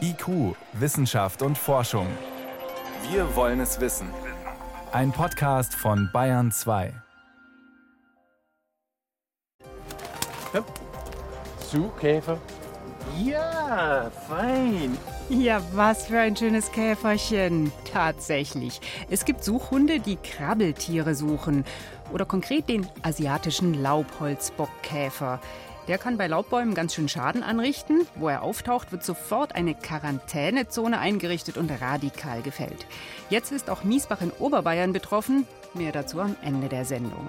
IQ, Wissenschaft und Forschung. Wir wollen es wissen. Ein Podcast von Bayern 2. Zugkäfer? Ja, fein. Ja, was für ein schönes Käferchen. Tatsächlich. Es gibt Suchhunde, die Krabbeltiere suchen. Oder konkret den asiatischen Laubholzbockkäfer. Der kann bei Laubbäumen ganz schön Schaden anrichten. Wo er auftaucht, wird sofort eine Quarantänezone eingerichtet und radikal gefällt. Jetzt ist auch Miesbach in Oberbayern betroffen. Mehr dazu am Ende der Sendung.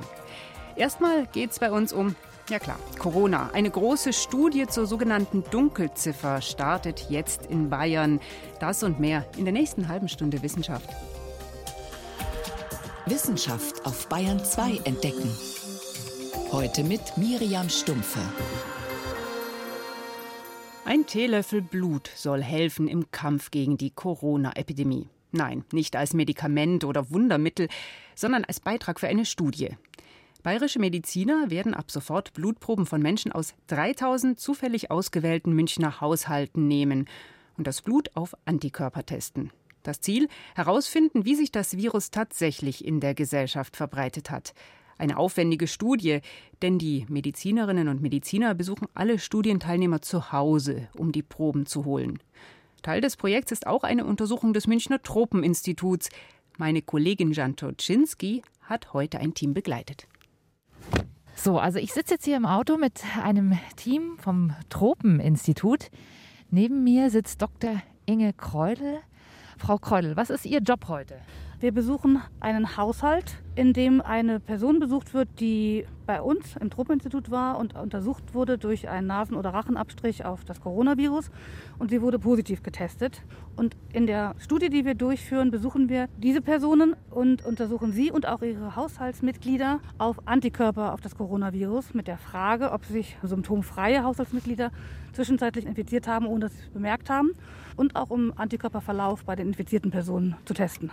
Erstmal geht es bei uns um ja klar, Corona. Eine große Studie zur sogenannten Dunkelziffer startet jetzt in Bayern. Das und mehr in der nächsten halben Stunde Wissenschaft. Wissenschaft auf Bayern 2 entdecken. Heute mit Miriam Stumpfe. Ein Teelöffel Blut soll helfen im Kampf gegen die Corona-Epidemie. Nein, nicht als Medikament oder Wundermittel, sondern als Beitrag für eine Studie. Bayerische Mediziner werden ab sofort Blutproben von Menschen aus 3000 zufällig ausgewählten Münchner Haushalten nehmen und das Blut auf Antikörper testen. Das Ziel? Herausfinden, wie sich das Virus tatsächlich in der Gesellschaft verbreitet hat. Eine aufwendige Studie, denn die Medizinerinnen und Mediziner besuchen alle Studienteilnehmer zu Hause, um die Proben zu holen. Teil des Projekts ist auch eine Untersuchung des Münchner Tropeninstituts. Meine Kollegin Jan Toczynski hat heute ein Team begleitet. So, also ich sitze jetzt hier im Auto mit einem Team vom Tropeninstitut. Neben mir sitzt Dr. Inge Kreudel. Frau Kreudel, was ist Ihr Job heute? Wir besuchen einen Haushalt, in dem eine Person besucht wird, die bei uns im Tropeninstitut war und untersucht wurde durch einen Nasen- oder Rachenabstrich auf das Coronavirus und sie wurde positiv getestet. Und in der Studie, die wir durchführen, besuchen wir diese Personen und untersuchen sie und auch ihre Haushaltsmitglieder auf Antikörper auf das Coronavirus mit der Frage, ob sich symptomfreie Haushaltsmitglieder zwischenzeitlich infiziert haben, ohne dass sie es bemerkt haben und auch um Antikörperverlauf bei den infizierten Personen zu testen.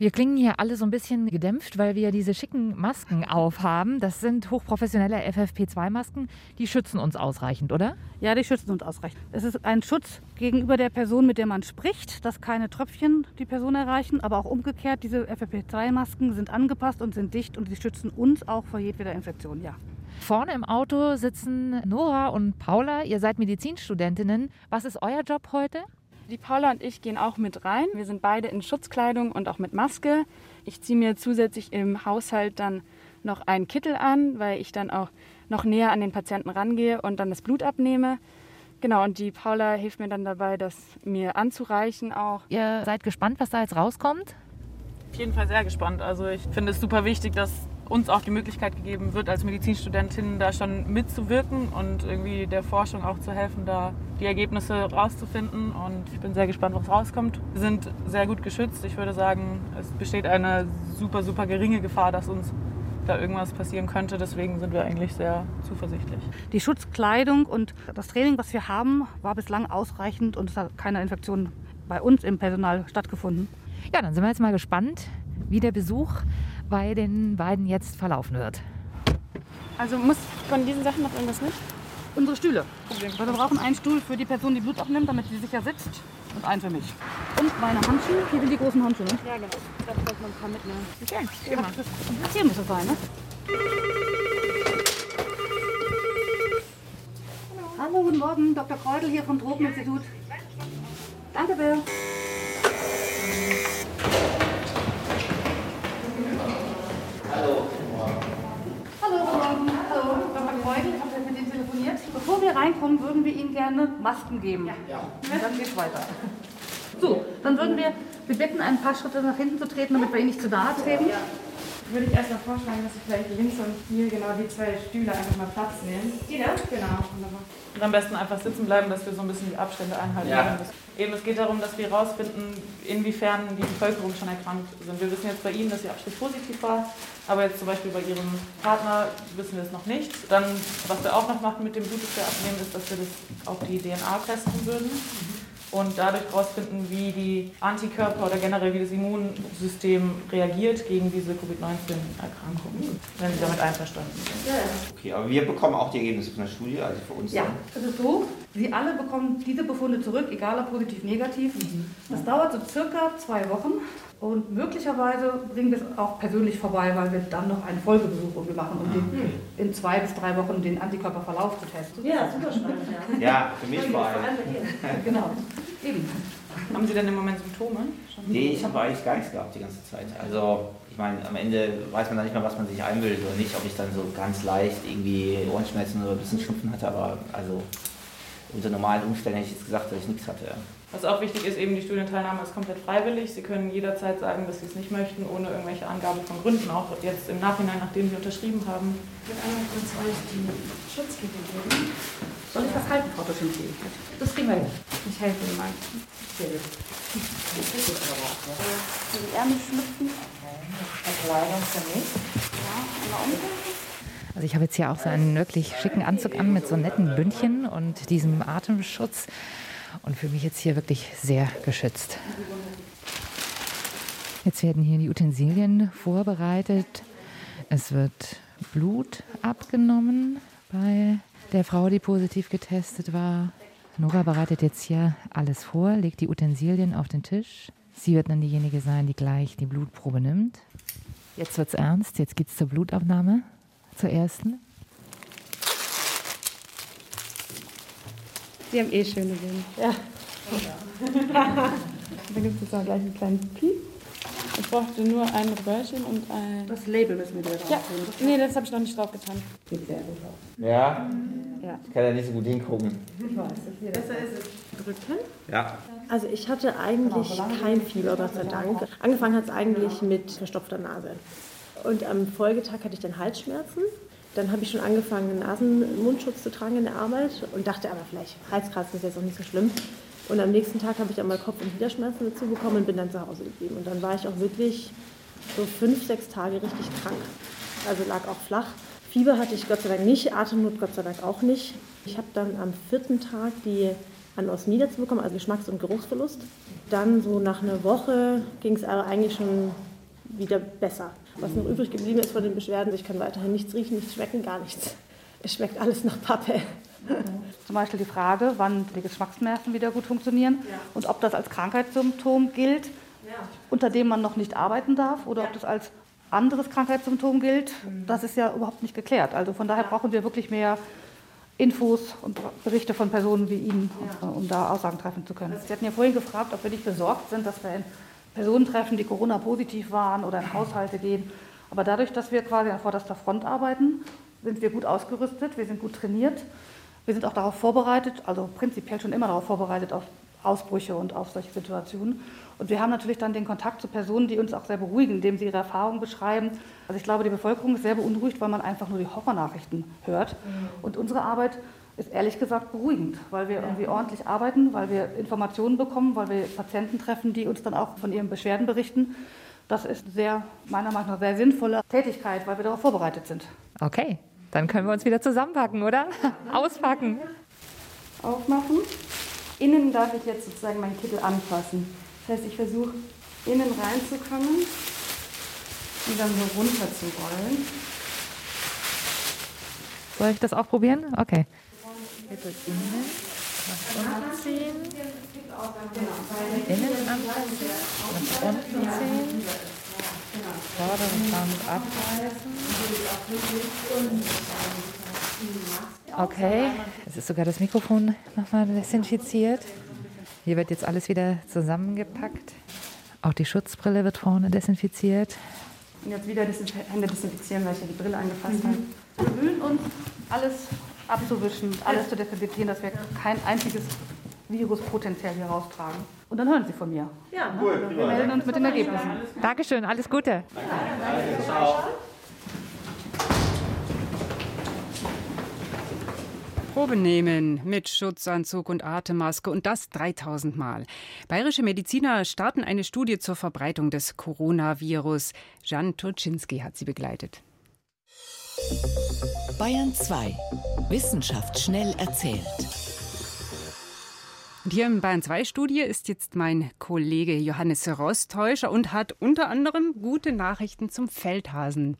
Wir klingen hier alle so ein bisschen gedämpft, weil wir diese schicken Masken aufhaben. Das sind hochprofessionelle FFP2-Masken. Die schützen uns ausreichend, oder? Ja, die schützen uns ausreichend. Es ist ein Schutz gegenüber der Person, mit der man spricht, dass keine Tröpfchen die Person erreichen. Aber auch umgekehrt, diese FFP2-Masken sind angepasst und sind dicht und sie schützen uns auch vor jedweder Infektion, ja. Vorne im Auto sitzen Nora und Paula. Ihr seid Medizinstudentinnen. Was ist euer Job heute? Die Paula und ich gehen auch mit rein. Wir sind beide in Schutzkleidung und auch mit Maske. Ich ziehe mir zusätzlich im Haushalt dann noch einen Kittel an, weil ich dann auch noch näher an den Patienten rangehe und dann das Blut abnehme. Genau, und die Paula hilft mir dann dabei, das mir anzureichen auch. Ihr seid gespannt, was da jetzt rauskommt? Auf jeden Fall sehr gespannt. Also ich finde es super wichtig, dass uns auch die Möglichkeit gegeben wird, als Medizinstudentinnen da schon mitzuwirken und irgendwie der Forschung auch zu helfen, da die Ergebnisse rauszufinden. Und ich bin sehr gespannt, was rauskommt. Wir sind sehr gut geschützt. Ich würde sagen, es besteht eine super, super geringe Gefahr, dass uns da irgendwas passieren könnte. Deswegen sind wir eigentlich sehr zuversichtlich. Die Schutzkleidung und das Training, was wir haben, war bislang ausreichend und es hat keine Infektion bei uns im Personal stattgefunden. Ja, dann sind wir jetzt mal gespannt, wie der Besuch bei den beiden jetzt verlaufen wird. Also muss von diesen Sachen noch irgendwas nicht? Unsere Stühle. Weil wir brauchen einen Stuhl für die Person, die Blut abnimmt, damit sie sicher sitzt. Und einen für mich. Und meine Handschuhe. Hier sind die großen Handschuhe, ne? Ja, genau. Da sollte man ein paar mitnehmen. Okay, geh mal. Das hier muss es sein, ne? Hallo, guten Morgen. Dr. Kreudel hier vom Tropeninstitut. Danke, Bill. Hallo, guten Morgen. Hallo, Dr. Kreudel. Ich habe mit Telefoniert. Bevor wir reinkommen, würden wir Ihnen gerne Masken geben. Ja. Und dann geht's weiter. So, dann würden wir Sie bitten, ein paar Schritte nach hinten zu treten, damit wir Ihnen nicht zu nahe treten. Würde ich erst mal vorschlagen, dass wir vielleicht links und hier genau die zwei Stühle einfach mal Platz nehmen. Die da? Genau, wunderbar. Und am besten einfach sitzen bleiben, dass wir so ein bisschen die Abstände einhalten. Ja. Eben, es geht darum, dass wir herausfinden, inwiefern die Bevölkerung schon erkrankt sind. Wir wissen jetzt bei Ihnen, dass Ihr Abstrich positiv war, aber jetzt zum Beispiel bei Ihrem Partner wissen wir es noch nicht. Dann, was wir auch noch machen mit dem Blut, das wir abnehmen, ist, dass wir das auf die DNA testen würden. Und dadurch herausfinden, wie die Antikörper oder generell wie das Immunsystem reagiert gegen diese Covid-19-Erkrankung, wenn Sie damit einverstanden sind. Okay, aber wir bekommen auch die Ergebnisse von der Studie, also für uns Ja, dann. es ist so, Sie alle bekommen diese Befunde zurück, egal ob positiv, negativ. Das dauert so circa zwei Wochen und möglicherweise bringen wir es auch persönlich vorbei, weil wir dann noch einen Folgebesuch irgendwie machen, um den, in zwei bis drei Wochen den Antikörperverlauf zu testen. Ja, super spannend. Ja. Ja, für mich vor allem. Genau, eben. Haben Sie denn im Moment Symptome? Nee, ich habe eigentlich gar nichts gehabt die ganze Zeit. Also, ich meine, am Ende weiß man dann nicht mehr, was man sich einbildet oder nicht, ob ich dann so ganz leicht irgendwie Ohrenschmerzen oder ein bisschen Schnupfen hatte, aber also unter normalen Umständen hätte ich jetzt gesagt, dass ich nichts hatte. Was auch wichtig ist, eben die Studienteilnahme ist komplett freiwillig. Sie können jederzeit sagen, dass Sie es nicht möchten, ohne irgendwelche Angabe von Gründen, auch jetzt im Nachhinein, nachdem Sie unterschrieben haben. Ich will einmal kurz euch die Schutzkette geben. Soll ich was halten, Frau Duschinski? Das kriegen wir hin. Ich helfe Ihnen mal. Sehr gut. Die Ärmel schlüpfen. Kleidung für mich. Ja, einmal umdrehen. Also ich habe jetzt hier auch so einen wirklich schicken Anzug an mit so netten Bündchen und diesem Atemschutz und fühle mich jetzt hier wirklich sehr geschützt. Jetzt werden hier die Utensilien vorbereitet. Es wird Blut abgenommen bei der Frau, die positiv getestet war. Nora bereitet jetzt hier alles vor, legt die Utensilien auf den Tisch. Sie wird dann diejenige sein, die gleich die Blutprobe nimmt. Jetzt wird's ernst, jetzt geht's zur Blutabnahme, zur ersten. Sie haben eh schöne Sehen. Ja. da gibt es auch gleich einen kleinen Piep. Ich brauchte nur ein Röhrchen und ein. Das Label müssen wir drauf Ja, nee, das habe ich noch nicht drauf getan. Sieht sehr gut aus. Ja? Ja. Ich kann ja nicht so gut hingucken. Ich weiß, das hier. Besser ist es. Drücken. Ja. Also ich hatte eigentlich kein Fieber, Gott sei Dank. Angefangen hat es eigentlich mit verstopfter Nase. Und am Folgetag hatte ich dann Halsschmerzen. Dann habe ich schon angefangen, einen Nasen-Mundschutz zu tragen in der Arbeit und dachte aber vielleicht, Halskratzen ist jetzt auch nicht so schlimm. Und am nächsten Tag habe ich einmal Kopf- und Gliederschmerzen dazu bekommen und bin dann zu Hause geblieben. Und dann war ich auch wirklich so fünf, sechs Tage richtig krank. Also lag auch flach. Fieber hatte ich Gott sei Dank nicht, Atemnot Gott sei Dank auch nicht. Ich habe dann am vierten Tag die Anosmie dazu bekommen, also Geschmacks- und Geruchsverlust. Dann so nach einer Woche ging es aber eigentlich schon wieder besser. Was noch übrig geblieben ist von den Beschwerden, ich kann weiterhin nichts riechen, nichts schmecken, gar nichts. Es schmeckt alles nach Pappe. Zum Beispiel die Frage, wann die Geschmacksnerven wieder gut funktionieren und ob das als Krankheitssymptom gilt, unter dem man noch nicht arbeiten darf oder ob das als anderes Krankheitssymptom gilt. Das ist ja überhaupt nicht geklärt. Also von daher brauchen wir wirklich mehr Infos und Berichte von Personen wie Ihnen, um da Aussagen treffen zu können. Sie hatten ja vorhin gefragt, ob wir nicht besorgt sind, dass wir in Personen treffen, die Corona-positiv waren oder in Haushalte gehen. Aber dadurch, dass wir quasi an vorderster Front arbeiten, sind wir gut ausgerüstet, wir sind gut trainiert. Wir sind auch darauf vorbereitet, also prinzipiell schon immer darauf vorbereitet auf Ausbrüche und auf solche Situationen. Und wir haben natürlich dann den Kontakt zu Personen, die uns auch sehr beruhigen, indem sie ihre Erfahrungen beschreiben. Also ich glaube, die Bevölkerung ist sehr beunruhigt, weil man einfach nur die Horrornachrichten hört. Und unsere Arbeit ist ehrlich gesagt beruhigend, weil wir irgendwie ordentlich arbeiten, weil wir Informationen bekommen, weil wir Patienten treffen, die uns dann auch von ihren Beschwerden berichten. Das ist sehr, meiner Meinung nach, sehr sinnvolle Tätigkeit, weil wir darauf vorbereitet sind. Okay, dann können wir uns wieder zusammenpacken, oder? Auspacken. Aufmachen. Innen darf ich jetzt sozusagen meinen Kittel anfassen. Das heißt, ich versuche innen reinzukommen und dann so runter zu rollen. Soll ich das auch probieren? Okay. Kittel innen, nach unten ziehen. Innen anfassen, nach unten ziehen. Vorderen Rand abreißen. Okay, es ist sogar das Mikrofon nochmal desinfiziert. Hier wird jetzt alles wieder zusammengepackt. Auch die Schutzbrille wird vorne desinfiziert. Und jetzt wieder Hände desinfizieren, weil ich ja die Brille angefasst habe. Wir bemühen uns, alles abzuwischen, alles zu desinfizieren, dass wir kein einziges Virus potenziell hier raustragen. Und dann hören Sie von mir. Ja, Wir melden uns mit den Ergebnissen. Dankeschön, alles Gute. Probe nehmen mit Schutzanzug und Atemmaske und das 3000 Mal. Bayerische Mediziner starten eine Studie zur Verbreitung des Coronavirus. Jan Turczynski hat sie begleitet. Bayern 2. Wissenschaft schnell erzählt. Und hier im Bayern 2 Studie ist jetzt mein Kollege Johannes Rostäuscher und hat unter anderem gute Nachrichten zum Feldhasen.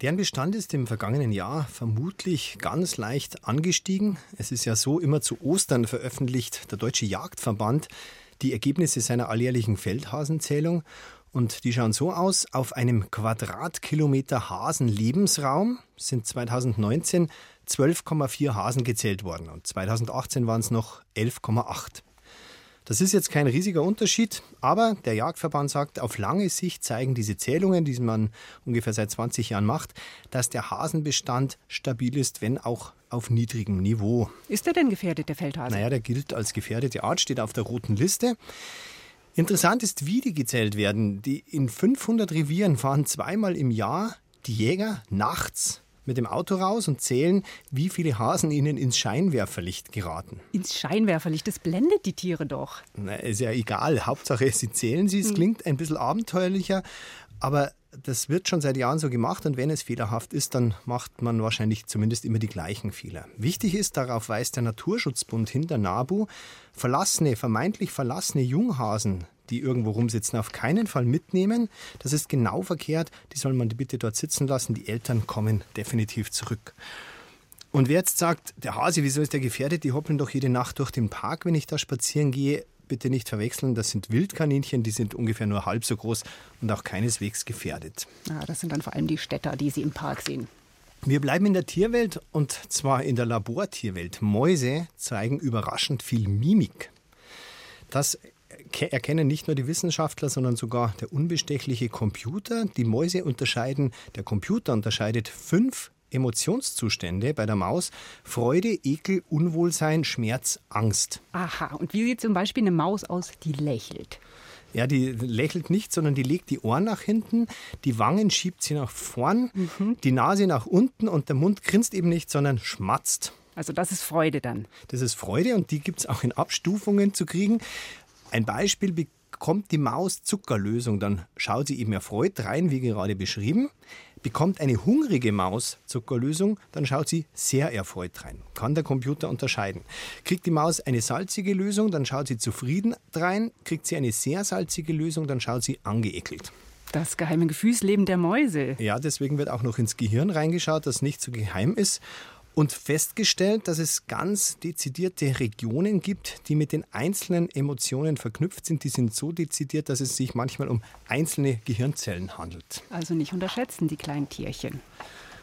Deren Bestand ist im vergangenen Jahr vermutlich ganz leicht angestiegen. Es ist ja so, immer zu Ostern veröffentlicht der Deutsche Jagdverband die Ergebnisse seiner alljährlichen Feldhasenzählung. Und die schauen so aus, auf einem Quadratkilometer Hasenlebensraum sind 2019 12,4 Hasen gezählt worden und 2018 waren es noch 11,8. Das ist jetzt kein riesiger Unterschied, aber der Jagdverband sagt, auf lange Sicht zeigen diese Zählungen, die man ungefähr seit 20 Jahren macht, dass der Hasenbestand stabil ist, wenn auch auf niedrigem Niveau. Ist er denn gefährdet, der Feldhase? Naja, der gilt als gefährdete Art, steht auf der roten Liste. Interessant ist, wie die gezählt werden. Die in 500 Revieren fahren zweimal im Jahr die Jäger nachts mit dem Auto raus und zählen, wie viele Hasen ihnen ins Scheinwerferlicht geraten. Ins Scheinwerferlicht, das blendet die Tiere doch. Na, ist ja egal. Hauptsache, sie zählen sie. Es hm. klingt ein bisschen abenteuerlicher, aber das wird schon seit Jahren so gemacht und wenn es fehlerhaft ist, dann macht man wahrscheinlich zumindest immer die gleichen Fehler. Wichtig ist, darauf weist der Naturschutzbund hinter NABU, verlassene, vermeintlich verlassene Junghasen die irgendwo rumsitzen, auf keinen Fall mitnehmen. Das ist genau verkehrt. Die soll man bitte dort sitzen lassen. Die Eltern kommen definitiv zurück. Und wer jetzt sagt, der Hase, wieso ist der gefährdet? Die hoppeln doch jede Nacht durch den Park, wenn ich da spazieren gehe. Bitte nicht verwechseln, das sind Wildkaninchen, die sind ungefähr nur halb so groß und auch keineswegs gefährdet. Ja, das sind dann vor allem die Städter, die Sie im Park sehen. Wir bleiben in der Tierwelt und zwar in der Labortierwelt. Mäuse zeigen überraschend viel Mimik. Das erkennen nicht nur die Wissenschaftler, sondern sogar der unbestechliche Computer. Die Mäuse unterscheiden, der Computer unterscheidet fünf Emotionszustände bei der Maus. Freude, Ekel, Unwohlsein, Schmerz, Angst. Aha, und wie sieht zum Beispiel eine Maus aus, die lächelt? Ja, die lächelt nicht, sondern die legt die Ohren nach hinten, die Wangen schiebt sie nach vorn, mhm. die Nase nach unten und der Mund grinst eben nicht, sondern schmatzt. Also das ist Freude dann. Das ist Freude und die gibt es auch in Abstufungen zu kriegen. Ein Beispiel bekommt die Maus Zuckerlösung, dann schaut sie eben erfreut rein, wie gerade beschrieben. Bekommt eine hungrige Maus Zuckerlösung, dann schaut sie sehr erfreut rein. Kann der Computer unterscheiden. Kriegt die Maus eine salzige Lösung, dann schaut sie zufrieden rein. Kriegt sie eine sehr salzige Lösung, dann schaut sie angeekelt. Das geheime Gefühlsleben der Mäuse. Ja, deswegen wird auch noch ins Gehirn reingeschaut, das nicht so geheim ist und festgestellt, dass es ganz dezidierte Regionen gibt, die mit den einzelnen Emotionen verknüpft sind. Die sind so dezidiert, dass es sich manchmal um einzelne Gehirnzellen handelt. Also nicht unterschätzen, die kleinen Tierchen.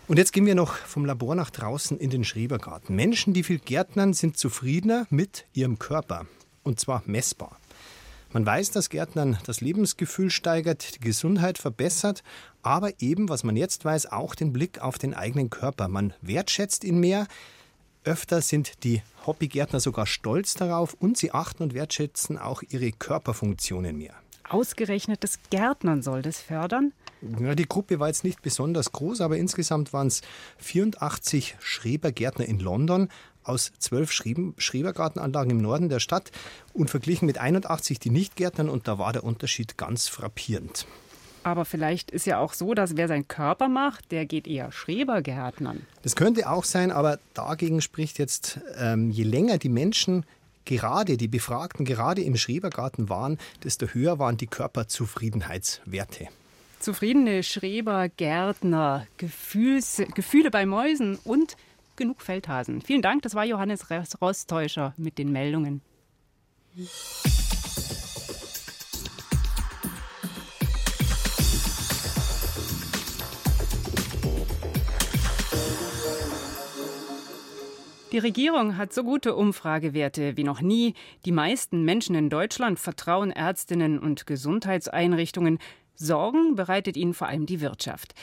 Und jetzt gehen wir noch vom Labor nach draußen in den Schrebergarten. Menschen, die viel Gärtnern, sind zufriedener mit ihrem Körper. Und zwar messbar. Man weiß, dass Gärtnern das Lebensgefühl steigert, die Gesundheit verbessert, aber eben, was man jetzt weiß, auch den Blick auf den eigenen Körper. Man wertschätzt ihn mehr. Öfter sind die Hobbygärtner sogar stolz darauf und sie achten und wertschätzen auch ihre Körperfunktionen mehr. Ausgerechnet das Gärtnern soll das fördern? Ja, die Gruppe war jetzt nicht besonders groß, aber insgesamt waren es 84 Schrebergärtner in London aus zwölf Schrebergartenanlagen im Norden der Stadt und verglichen mit 81, die nicht gärtnern. Und da war der Unterschied ganz frappierend. Aber vielleicht ist ja auch so, dass wer seinen Körper macht, der geht eher Schrebergärtnern. Das könnte auch sein, aber dagegen spricht jetzt, ähm, je länger die Menschen gerade, die Befragten gerade im Schrebergarten waren, desto höher waren die Körperzufriedenheitswerte. Zufriedene Schrebergärtner, Gefühle bei Mäusen und genug Feldhasen. Vielen Dank, das war Johannes Rostäuscher mit den Meldungen. Die Regierung hat so gute Umfragewerte wie noch nie. Die meisten Menschen in Deutschland vertrauen Ärztinnen und Gesundheitseinrichtungen. Sorgen bereitet ihnen vor allem die Wirtschaft.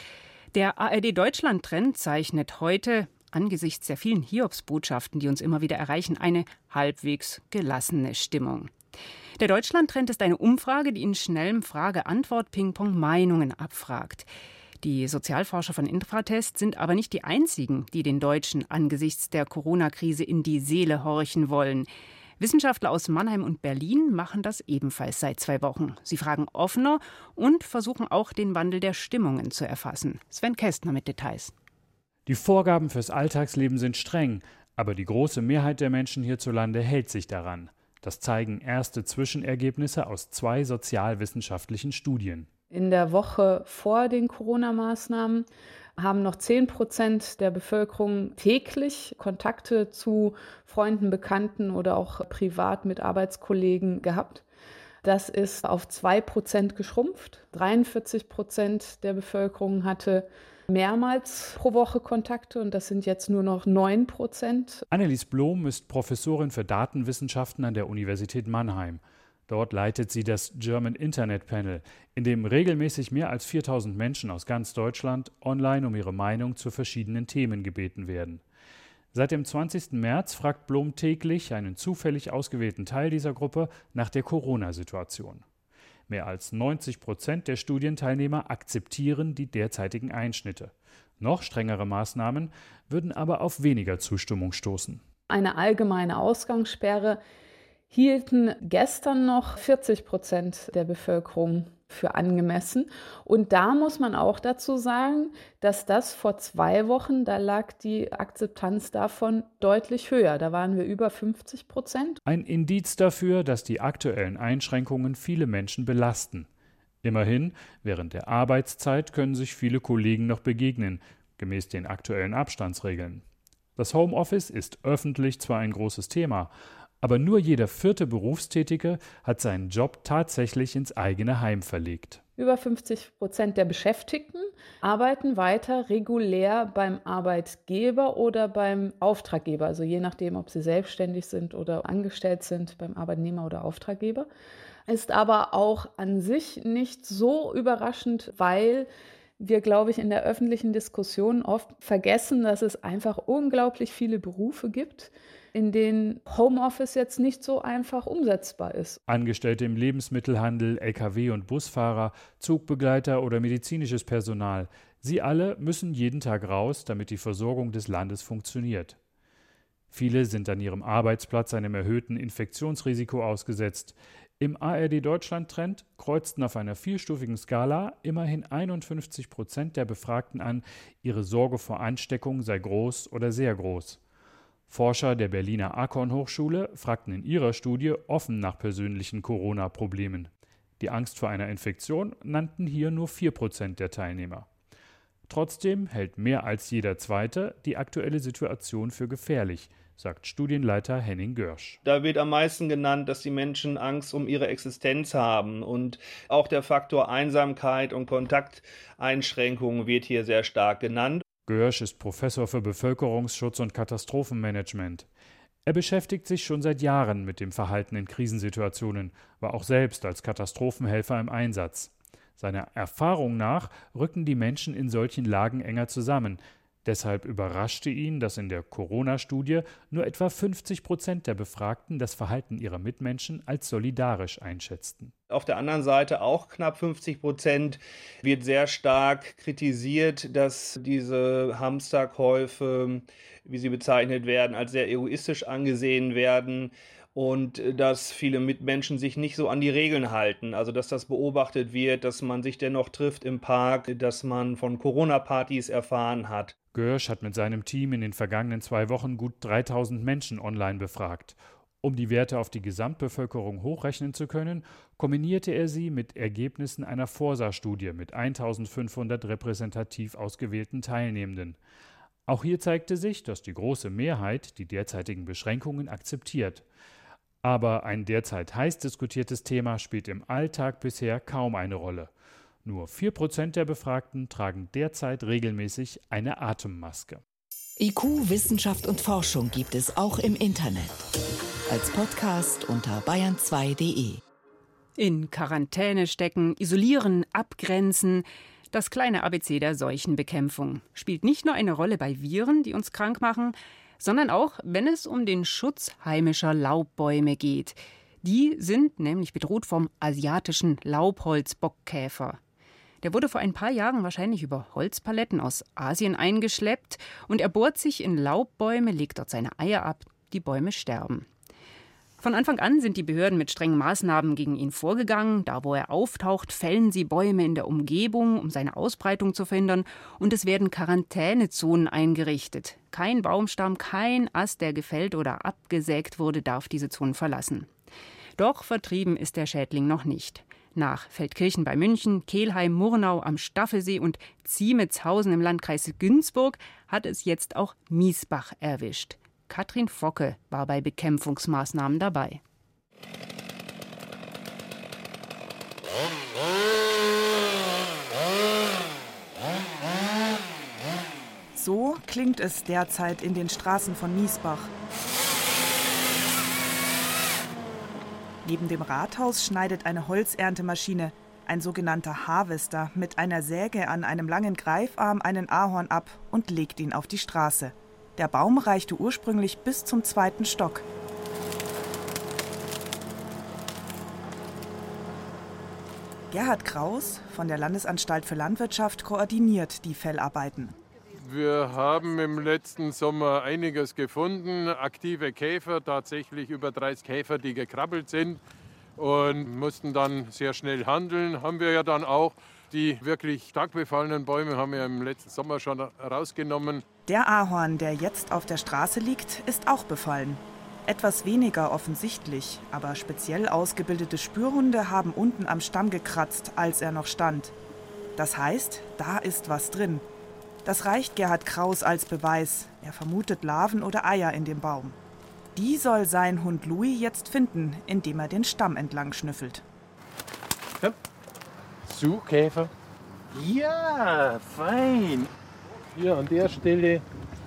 Der ARD Deutschland Trend zeichnet heute angesichts der vielen Hiobsbotschaften, die uns immer wieder erreichen, eine halbwegs gelassene Stimmung. Der Deutschland-Trend ist eine Umfrage, die in schnellem Frage-Antwort-Ping-Pong Meinungen abfragt. Die Sozialforscher von Infratest sind aber nicht die einzigen, die den Deutschen angesichts der Corona-Krise in die Seele horchen wollen. Wissenschaftler aus Mannheim und Berlin machen das ebenfalls seit zwei Wochen. Sie fragen offener und versuchen auch den Wandel der Stimmungen zu erfassen. Sven Kästner mit Details. Die Vorgaben fürs Alltagsleben sind streng, aber die große Mehrheit der Menschen hierzulande hält sich daran. Das zeigen erste Zwischenergebnisse aus zwei sozialwissenschaftlichen Studien. In der Woche vor den Corona-Maßnahmen haben noch 10 Prozent der Bevölkerung täglich Kontakte zu Freunden, Bekannten oder auch privat mit Arbeitskollegen gehabt. Das ist auf 2 Prozent geschrumpft. 43 Prozent der Bevölkerung hatte mehrmals pro Woche Kontakte und das sind jetzt nur noch 9 Prozent. Annelies Blom ist Professorin für Datenwissenschaften an der Universität Mannheim. Dort leitet sie das German Internet Panel, in dem regelmäßig mehr als 4000 Menschen aus ganz Deutschland online um ihre Meinung zu verschiedenen Themen gebeten werden. Seit dem 20. März fragt Blom täglich einen zufällig ausgewählten Teil dieser Gruppe nach der Corona-Situation. Mehr als 90 Prozent der Studienteilnehmer akzeptieren die derzeitigen Einschnitte. Noch strengere Maßnahmen würden aber auf weniger Zustimmung stoßen. Eine allgemeine Ausgangssperre hielten gestern noch 40 Prozent der Bevölkerung für angemessen. Und da muss man auch dazu sagen, dass das vor zwei Wochen, da lag die Akzeptanz davon deutlich höher. Da waren wir über 50 Prozent. Ein Indiz dafür, dass die aktuellen Einschränkungen viele Menschen belasten. Immerhin, während der Arbeitszeit können sich viele Kollegen noch begegnen, gemäß den aktuellen Abstandsregeln. Das Homeoffice ist öffentlich zwar ein großes Thema, aber nur jeder vierte Berufstätige hat seinen Job tatsächlich ins eigene Heim verlegt. Über 50 Prozent der Beschäftigten arbeiten weiter regulär beim Arbeitgeber oder beim Auftraggeber, also je nachdem, ob sie selbstständig sind oder angestellt sind beim Arbeitnehmer oder Auftraggeber. Ist aber auch an sich nicht so überraschend, weil wir, glaube ich, in der öffentlichen Diskussion oft vergessen, dass es einfach unglaublich viele Berufe gibt, in denen Homeoffice jetzt nicht so einfach umsetzbar ist. Angestellte im Lebensmittelhandel, Lkw- und Busfahrer, Zugbegleiter oder medizinisches Personal, sie alle müssen jeden Tag raus, damit die Versorgung des Landes funktioniert. Viele sind an ihrem Arbeitsplatz einem erhöhten Infektionsrisiko ausgesetzt. Im ARD Deutschland Trend kreuzten auf einer vierstufigen Skala immerhin 51 Prozent der Befragten an, ihre Sorge vor Ansteckung sei groß oder sehr groß. Forscher der Berliner Akon Hochschule fragten in ihrer Studie offen nach persönlichen Corona-Problemen. Die Angst vor einer Infektion nannten hier nur 4% der Teilnehmer. Trotzdem hält mehr als jeder Zweite die aktuelle Situation für gefährlich, sagt Studienleiter Henning Görsch. Da wird am meisten genannt, dass die Menschen Angst um ihre Existenz haben. Und auch der Faktor Einsamkeit und Kontakteinschränkungen wird hier sehr stark genannt. Görsch ist Professor für Bevölkerungsschutz und Katastrophenmanagement. Er beschäftigt sich schon seit Jahren mit dem Verhalten in Krisensituationen, war auch selbst als Katastrophenhelfer im Einsatz. Seiner Erfahrung nach rücken die Menschen in solchen Lagen enger zusammen, Deshalb überraschte ihn, dass in der Corona-Studie nur etwa 50 Prozent der Befragten das Verhalten ihrer Mitmenschen als solidarisch einschätzten. Auf der anderen Seite auch knapp 50 Prozent wird sehr stark kritisiert, dass diese Hamsterkäufe, wie sie bezeichnet werden, als sehr egoistisch angesehen werden und dass viele Mitmenschen sich nicht so an die Regeln halten. Also dass das beobachtet wird, dass man sich dennoch trifft im Park, dass man von Corona-Partys erfahren hat. Görsch hat mit seinem Team in den vergangenen zwei Wochen gut 3000 Menschen online befragt. Um die Werte auf die Gesamtbevölkerung hochrechnen zu können, kombinierte er sie mit Ergebnissen einer Forsa-Studie mit 1500 repräsentativ ausgewählten Teilnehmenden. Auch hier zeigte sich, dass die große Mehrheit die derzeitigen Beschränkungen akzeptiert. Aber ein derzeit heiß diskutiertes Thema spielt im Alltag bisher kaum eine Rolle. Nur 4% der Befragten tragen derzeit regelmäßig eine Atemmaske. IQ, Wissenschaft und Forschung gibt es auch im Internet. Als Podcast unter bayern2.de. In Quarantäne stecken, isolieren, abgrenzen. Das kleine ABC der Seuchenbekämpfung spielt nicht nur eine Rolle bei Viren, die uns krank machen, sondern auch, wenn es um den Schutz heimischer Laubbäume geht. Die sind nämlich bedroht vom asiatischen Laubholzbockkäfer. Der wurde vor ein paar Jahren wahrscheinlich über Holzpaletten aus Asien eingeschleppt und er bohrt sich in Laubbäume, legt dort seine Eier ab. Die Bäume sterben. Von Anfang an sind die Behörden mit strengen Maßnahmen gegen ihn vorgegangen. Da, wo er auftaucht, fällen sie Bäume in der Umgebung, um seine Ausbreitung zu verhindern. Und es werden Quarantänezonen eingerichtet. Kein Baumstamm, kein Ast, der gefällt oder abgesägt wurde, darf diese Zonen verlassen. Doch vertrieben ist der Schädling noch nicht. Nach Feldkirchen bei München, Kelheim, Murnau am Staffelsee und Ziemetshausen im Landkreis Günzburg hat es jetzt auch Miesbach erwischt. Katrin Focke war bei Bekämpfungsmaßnahmen dabei. So klingt es derzeit in den Straßen von Miesbach. Neben dem Rathaus schneidet eine Holzerntemaschine, ein sogenannter Harvester, mit einer Säge an einem langen Greifarm einen Ahorn ab und legt ihn auf die Straße. Der Baum reichte ursprünglich bis zum zweiten Stock. Gerhard Kraus von der Landesanstalt für Landwirtschaft koordiniert die Fellarbeiten. Wir haben im letzten Sommer einiges gefunden. Aktive Käfer, tatsächlich über 30 Käfer, die gekrabbelt sind und mussten dann sehr schnell handeln. Haben wir ja dann auch. Die wirklich stark befallenen Bäume haben wir im letzten Sommer schon rausgenommen. Der Ahorn, der jetzt auf der Straße liegt, ist auch befallen. Etwas weniger offensichtlich, aber speziell ausgebildete Spürhunde haben unten am Stamm gekratzt, als er noch stand. Das heißt, da ist was drin. Das reicht Gerhard Kraus als Beweis. Er vermutet Larven oder Eier in dem Baum. Die soll sein Hund Louis jetzt finden, indem er den Stamm entlang schnüffelt. Ja. Suchkäfer. Ja, fein. Hier an der Stelle,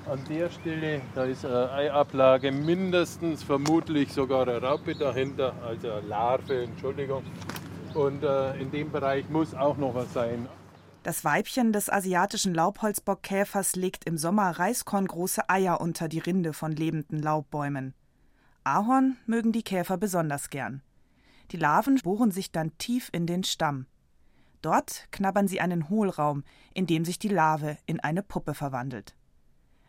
an der Stelle, da ist eine Eiablage mindestens, vermutlich sogar eine Raupe dahinter, also eine Larve, Entschuldigung. Und äh, in dem Bereich muss auch noch was sein. Das Weibchen des asiatischen Laubholzbockkäfers legt im Sommer reiskorngroße Eier unter die Rinde von lebenden Laubbäumen. Ahorn mögen die Käfer besonders gern. Die Larven bohren sich dann tief in den Stamm. Dort knabbern sie einen Hohlraum, in dem sich die Larve in eine Puppe verwandelt.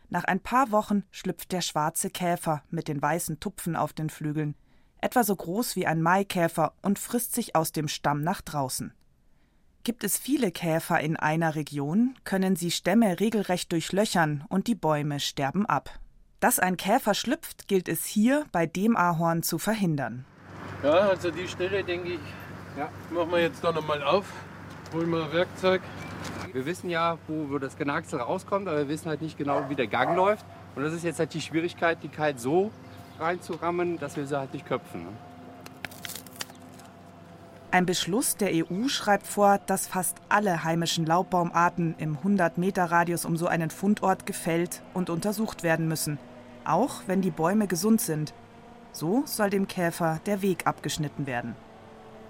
Nach ein paar Wochen schlüpft der schwarze Käfer mit den weißen Tupfen auf den Flügeln, etwa so groß wie ein Maikäfer, und frisst sich aus dem Stamm nach draußen. Gibt es viele Käfer in einer Region, können sie Stämme regelrecht durchlöchern und die Bäume sterben ab. Dass ein Käfer schlüpft, gilt es hier bei dem Ahorn zu verhindern. Ja, also die Stelle, denke ich, ja. machen wir jetzt da nochmal auf. Holen wir Werkzeug. Wir wissen ja, wo, das Genagsel rauskommt, aber wir wissen halt nicht genau, wie der Gang läuft. Und das ist jetzt halt die Schwierigkeit, die Kite so reinzurammen, dass wir sie halt nicht köpfen. Ein Beschluss der EU schreibt vor, dass fast alle heimischen Laubbaumarten im 100-Meter-Radius um so einen Fundort gefällt und untersucht werden müssen, auch wenn die Bäume gesund sind. So soll dem Käfer der Weg abgeschnitten werden.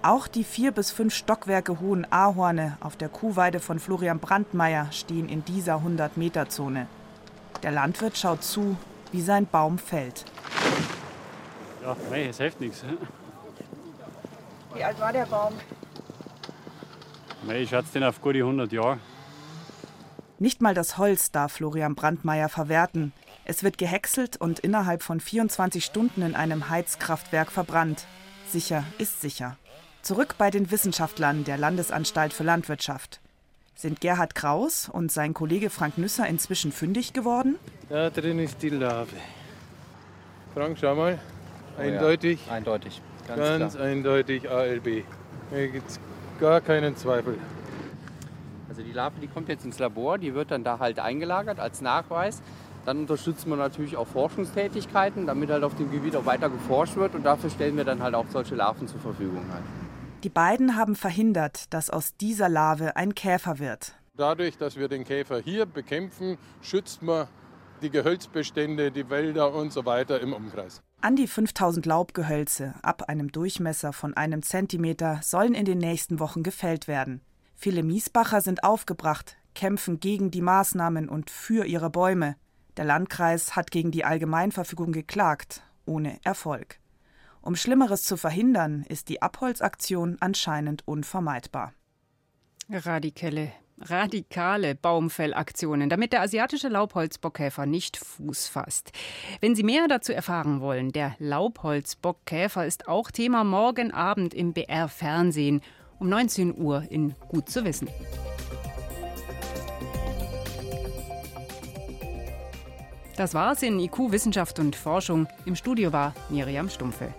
Auch die vier bis fünf Stockwerke hohen Ahorne auf der Kuhweide von Florian Brandmeier stehen in dieser 100-Meter-Zone. Der Landwirt schaut zu, wie sein Baum fällt. Ja, nee, es hilft nichts. Wie alt war der Baum? Ich schätze den auf gute 100 Jahre. Nicht mal das Holz darf Florian Brandmeier verwerten. Es wird gehäckselt und innerhalb von 24 Stunden in einem Heizkraftwerk verbrannt. Sicher ist sicher. Zurück bei den Wissenschaftlern der Landesanstalt für Landwirtschaft. Sind Gerhard Kraus und sein Kollege Frank Nüsser inzwischen fündig geworden? Da drin ist die Larve. Frank, schau mal. Eindeutig. Oh ja, eindeutig. Ganz, Ganz eindeutig ALB. Hier gibt es gar keinen Zweifel. Also die Larve, die kommt jetzt ins Labor, die wird dann da halt eingelagert als Nachweis. Dann unterstützen wir natürlich auch Forschungstätigkeiten, damit halt auf dem Gebiet auch weiter geforscht wird und dafür stellen wir dann halt auch solche Larven zur Verfügung. Halt. Die beiden haben verhindert, dass aus dieser Larve ein Käfer wird. Dadurch, dass wir den Käfer hier bekämpfen, schützt man die Gehölzbestände, die Wälder und so weiter im Umkreis. An die 5000 Laubgehölze ab einem Durchmesser von einem Zentimeter sollen in den nächsten Wochen gefällt werden. Viele Miesbacher sind aufgebracht, kämpfen gegen die Maßnahmen und für ihre Bäume. Der Landkreis hat gegen die Allgemeinverfügung geklagt, ohne Erfolg. Um Schlimmeres zu verhindern, ist die Abholzaktion anscheinend unvermeidbar. Radikelle radikale Baumfellaktionen, damit der asiatische Laubholzbockkäfer nicht Fuß fasst. Wenn Sie mehr dazu erfahren wollen, der Laubholzbockkäfer ist auch Thema morgen Abend im BR Fernsehen um 19 Uhr in Gut zu wissen. Das war's in IQ Wissenschaft und Forschung. Im Studio war Miriam Stumpfe.